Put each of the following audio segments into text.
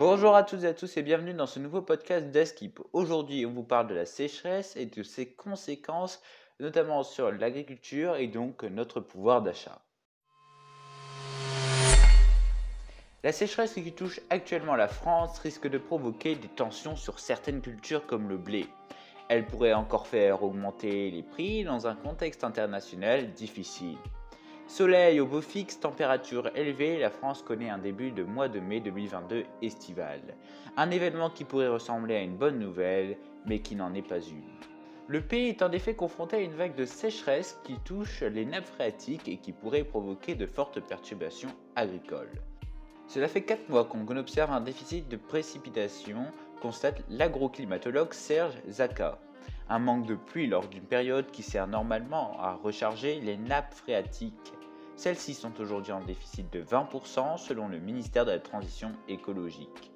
Bonjour à toutes et à tous et bienvenue dans ce nouveau podcast d'Eskip. Aujourd'hui, on vous parle de la sécheresse et de ses conséquences, notamment sur l'agriculture et donc notre pouvoir d'achat. La sécheresse qui touche actuellement la France risque de provoquer des tensions sur certaines cultures comme le blé. Elle pourrait encore faire augmenter les prix dans un contexte international difficile. Soleil au beau fixe, température élevée, la France connaît un début de mois de mai 2022 estival. Un événement qui pourrait ressembler à une bonne nouvelle, mais qui n'en est pas une. Le pays est en effet confronté à une vague de sécheresse qui touche les nappes phréatiques et qui pourrait provoquer de fortes perturbations agricoles. Cela fait 4 mois qu'on observe un déficit de précipitation, constate l'agroclimatologue Serge Zaka. Un manque de pluie lors d'une période qui sert normalement à recharger les nappes phréatiques celles-ci sont aujourd'hui en déficit de 20% selon le ministère de la Transition écologique.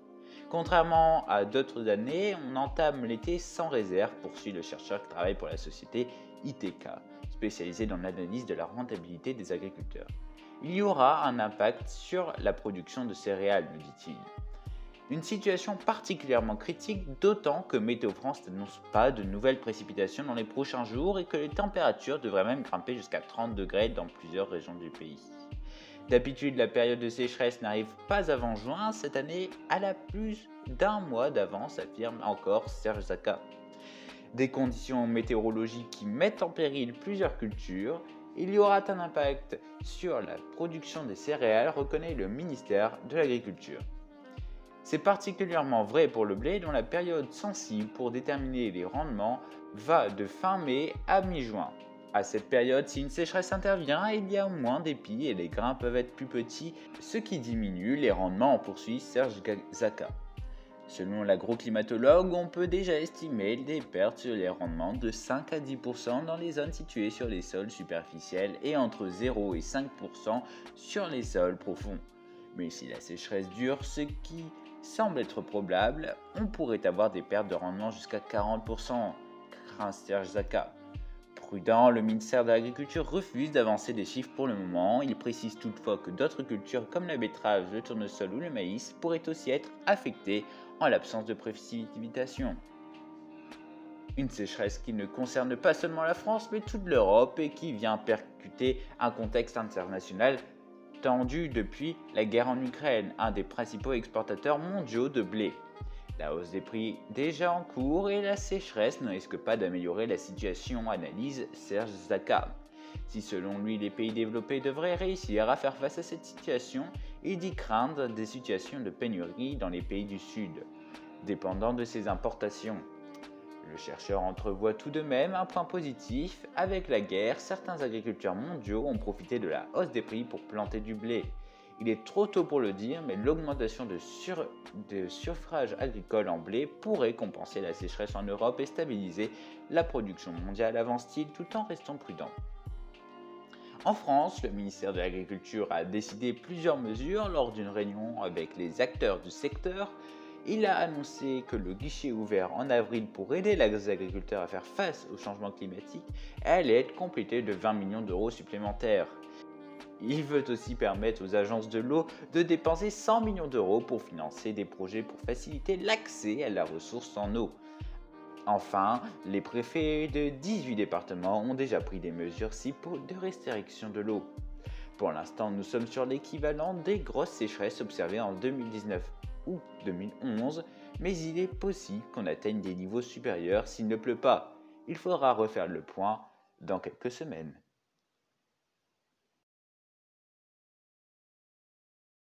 Contrairement à d'autres années, on entame l'été sans réserve, poursuit le chercheur qui travaille pour la société ITK, spécialisée dans l'analyse de la rentabilité des agriculteurs. Il y aura un impact sur la production de céréales, nous dit-il. Une situation particulièrement critique, d'autant que Météo France n'annonce pas de nouvelles précipitations dans les prochains jours et que les températures devraient même grimper jusqu'à 30 degrés dans plusieurs régions du pays. D'habitude, la période de sécheresse n'arrive pas avant juin, cette année, à la plus d'un mois d'avance, affirme encore Serge Zaka. Des conditions météorologiques qui mettent en péril plusieurs cultures, il y aura un impact sur la production des céréales, reconnaît le ministère de l'Agriculture. C'est particulièrement vrai pour le blé dont la période sensible pour déterminer les rendements va de fin mai à mi-juin. À cette période, si une sécheresse intervient, il y a moins d'épis et les grains peuvent être plus petits, ce qui diminue les rendements, en poursuit Serge Zaka. Selon l'agro-climatologue, on peut déjà estimer des pertes sur les rendements de 5 à 10% dans les zones situées sur les sols superficiels et entre 0 et 5% sur les sols profonds. Mais si la sécheresse dure, ce qui semble être probable, on pourrait avoir des pertes de rendement jusqu'à 40%, craint Serge Zaka. Prudent, le ministère de l'Agriculture refuse d'avancer des chiffres pour le moment. Il précise toutefois que d'autres cultures comme la betterave, le tournesol ou le maïs pourraient aussi être affectées en l'absence de précipitation. Une sécheresse qui ne concerne pas seulement la France mais toute l'Europe et qui vient percuter un contexte international depuis la guerre en Ukraine, un des principaux exportateurs mondiaux de blé. La hausse des prix déjà en cours et la sécheresse ne risquent pas d'améliorer la situation, analyse Serge Zaka. Si selon lui les pays développés devraient réussir à faire face à cette situation, il dit craindre des situations de pénurie dans les pays du Sud, dépendant de ses importations. Le chercheur entrevoit tout de même un point positif. Avec la guerre, certains agriculteurs mondiaux ont profité de la hausse des prix pour planter du blé. Il est trop tôt pour le dire, mais l'augmentation de, sur... de surfrage agricole en blé pourrait compenser la sécheresse en Europe et stabiliser la production mondiale, avance-t-il, tout en restant prudent. En France, le ministère de l'Agriculture a décidé plusieurs mesures lors d'une réunion avec les acteurs du secteur il a annoncé que le guichet ouvert en avril pour aider les agriculteurs à faire face au changement climatique allait être complété de 20 millions d'euros supplémentaires. Il veut aussi permettre aux agences de l'eau de dépenser 100 millions d'euros pour financer des projets pour faciliter l'accès à la ressource en eau. Enfin, les préfets de 18 départements ont déjà pris des mesures cibles de restriction de l'eau. Pour l'instant, nous sommes sur l'équivalent des grosses sécheresses observées en 2019 ou 2011, mais il est possible qu'on atteigne des niveaux supérieurs s'il ne pleut pas. Il faudra refaire le point dans quelques semaines.